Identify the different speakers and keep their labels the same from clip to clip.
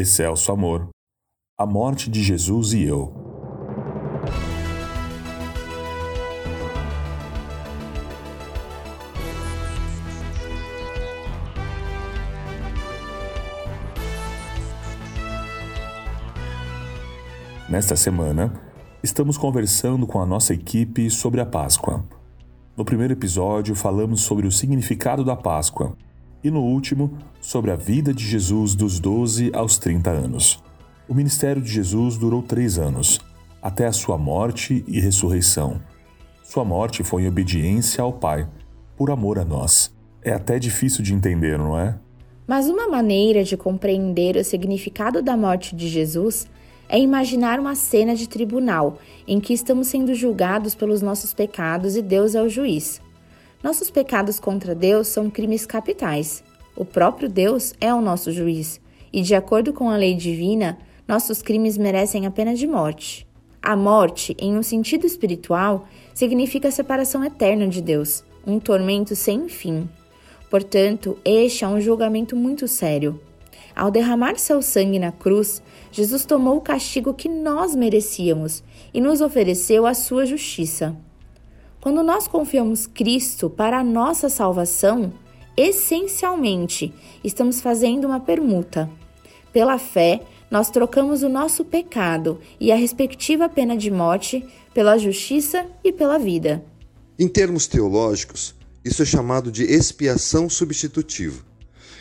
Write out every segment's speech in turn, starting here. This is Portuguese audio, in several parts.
Speaker 1: Excelso Amor, A Morte de Jesus e Eu. Nesta semana, estamos conversando com a nossa equipe sobre a Páscoa. No primeiro episódio, falamos sobre o significado da Páscoa e no último, sobre a vida de Jesus dos 12 aos 30 anos. O ministério de Jesus durou três anos, até a sua morte e ressurreição. Sua morte foi em obediência ao Pai, por amor a nós. É até difícil de entender, não é?
Speaker 2: Mas uma maneira de compreender o significado da morte de Jesus é imaginar uma cena de tribunal em que estamos sendo julgados pelos nossos pecados e Deus é o juiz. Nossos pecados contra Deus são crimes capitais. O próprio Deus é o nosso juiz, e de acordo com a lei divina, nossos crimes merecem a pena de morte. A morte, em um sentido espiritual, significa a separação eterna de Deus, um tormento sem fim. Portanto, este é um julgamento muito sério. Ao derramar seu sangue na cruz, Jesus tomou o castigo que nós merecíamos e nos ofereceu a sua justiça. Quando nós confiamos Cristo para a nossa salvação, essencialmente estamos fazendo uma permuta. Pela fé, nós trocamos o nosso pecado e a respectiva pena de morte pela justiça e pela vida.
Speaker 3: Em termos teológicos, isso é chamado de expiação substitutiva.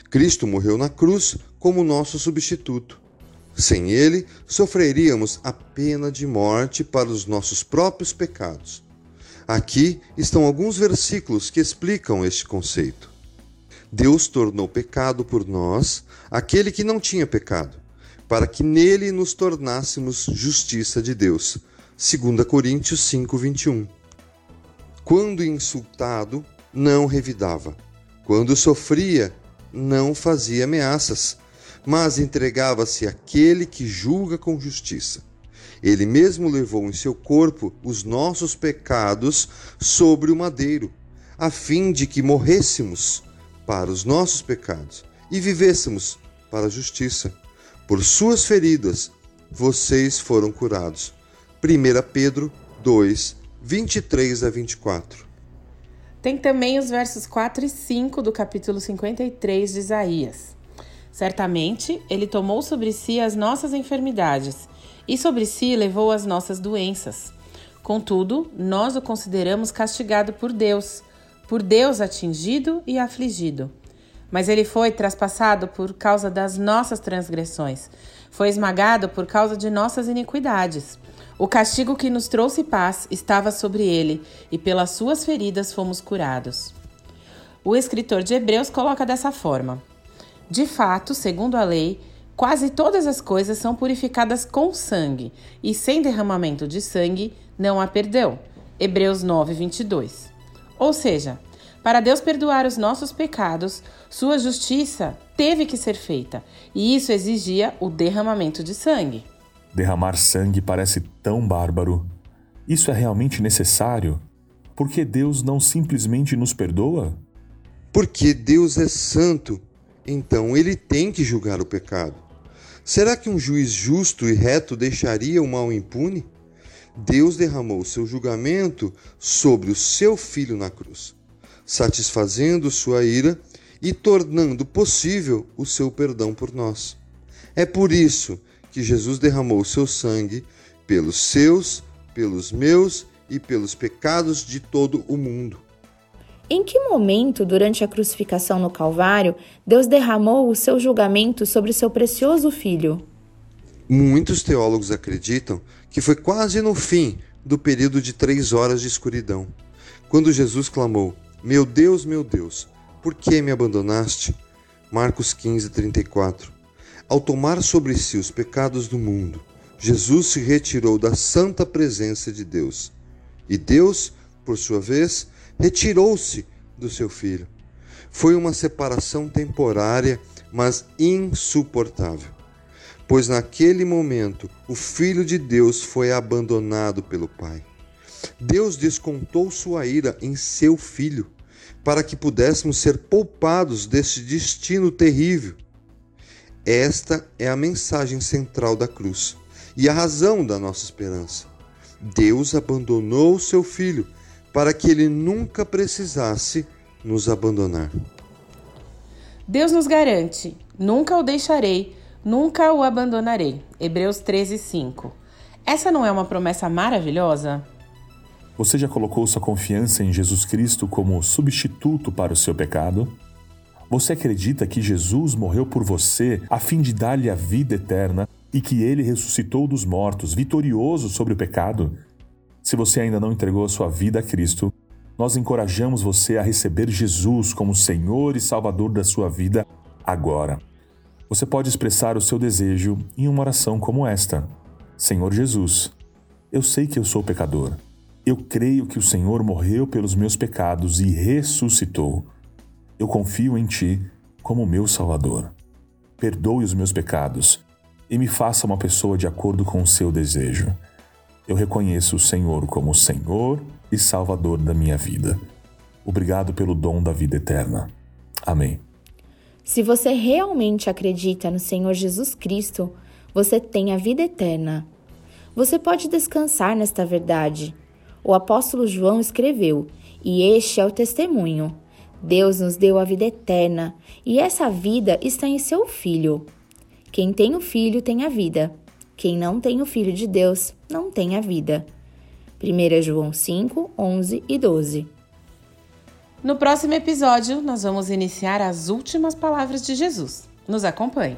Speaker 3: Cristo morreu na cruz como nosso substituto. Sem ele, sofreríamos a pena de morte para os nossos próprios pecados. Aqui estão alguns versículos que explicam este conceito. Deus tornou pecado por nós aquele que não tinha pecado, para que nele nos tornássemos justiça de Deus. 2 Coríntios 5:21. Quando insultado, não revidava. Quando sofria, não fazia ameaças, mas entregava-se àquele que julga com justiça. Ele mesmo levou em seu corpo os nossos pecados sobre o madeiro, a fim de que morrêssemos para os nossos pecados e vivêssemos para a justiça. Por suas feridas vocês foram curados. 1 Pedro 2, 23 a 24.
Speaker 4: Tem também os versos 4 e 5 do capítulo 53 de Isaías. Certamente ele tomou sobre si as nossas enfermidades e sobre si levou as nossas doenças. Contudo, nós o consideramos castigado por Deus, por Deus atingido e afligido. Mas ele foi traspassado por causa das nossas transgressões, foi esmagado por causa de nossas iniquidades. O castigo que nos trouxe paz estava sobre ele, e pelas suas feridas fomos curados. O escritor de Hebreus coloca dessa forma: De fato, segundo a lei, Quase todas as coisas são purificadas com sangue, e sem derramamento de sangue não há perdão. Hebreus 9, 22. Ou seja, para Deus perdoar os nossos pecados, sua justiça teve que ser feita, e isso exigia o derramamento de sangue.
Speaker 1: Derramar sangue parece tão bárbaro. Isso é realmente necessário? Porque Deus não simplesmente nos perdoa?
Speaker 3: Porque Deus é santo, então ele tem que julgar o pecado. Será que um juiz justo e reto deixaria o mal impune? Deus derramou seu julgamento sobre o seu filho na cruz, satisfazendo sua ira e tornando possível o seu perdão por nós. É por isso que Jesus derramou seu sangue pelos seus, pelos meus e pelos pecados de todo o mundo.
Speaker 2: Em que momento, durante a crucificação no Calvário, Deus derramou o seu julgamento sobre seu precioso filho?
Speaker 3: Muitos teólogos acreditam que foi quase no fim do período de três horas de escuridão, quando Jesus clamou: Meu Deus, meu Deus, por que me abandonaste? Marcos 15, 34. Ao tomar sobre si os pecados do mundo, Jesus se retirou da santa presença de Deus. E Deus, por sua vez, retirou-se do seu filho. Foi uma separação temporária, mas insuportável. Pois naquele momento o Filho de Deus foi abandonado pelo Pai. Deus descontou sua ira em seu Filho, para que pudéssemos ser poupados deste destino terrível. Esta é a mensagem central da cruz e a razão da nossa esperança. Deus abandonou seu filho para que ele nunca precisasse nos abandonar.
Speaker 4: Deus nos garante: nunca o deixarei, nunca o abandonarei. Hebreus 13, 5. Essa não é uma promessa maravilhosa?
Speaker 1: Você já colocou sua confiança em Jesus Cristo como substituto para o seu pecado? Você acredita que Jesus morreu por você a fim de dar-lhe a vida eterna e que ele ressuscitou dos mortos, vitorioso sobre o pecado? Se você ainda não entregou a sua vida a Cristo, nós encorajamos você a receber Jesus como Senhor e Salvador da sua vida agora. Você pode expressar o seu desejo em uma oração como esta: Senhor Jesus, eu sei que eu sou pecador. Eu creio que o Senhor morreu pelos meus pecados e ressuscitou. Eu confio em Ti como meu Salvador. Perdoe os meus pecados e me faça uma pessoa de acordo com o seu desejo. Eu reconheço o Senhor como Senhor e Salvador da minha vida. Obrigado pelo dom da vida eterna. Amém.
Speaker 2: Se você realmente acredita no Senhor Jesus Cristo, você tem a vida eterna. Você pode descansar nesta verdade o apóstolo João escreveu, e este é o testemunho. Deus nos deu a vida eterna, e essa vida está em seu Filho. Quem tem o Filho tem a vida. Quem não tem o Filho de Deus não tem a vida. 1 João 5, 11 e 12.
Speaker 4: No próximo episódio, nós vamos iniciar as últimas palavras de Jesus. Nos acompanhe.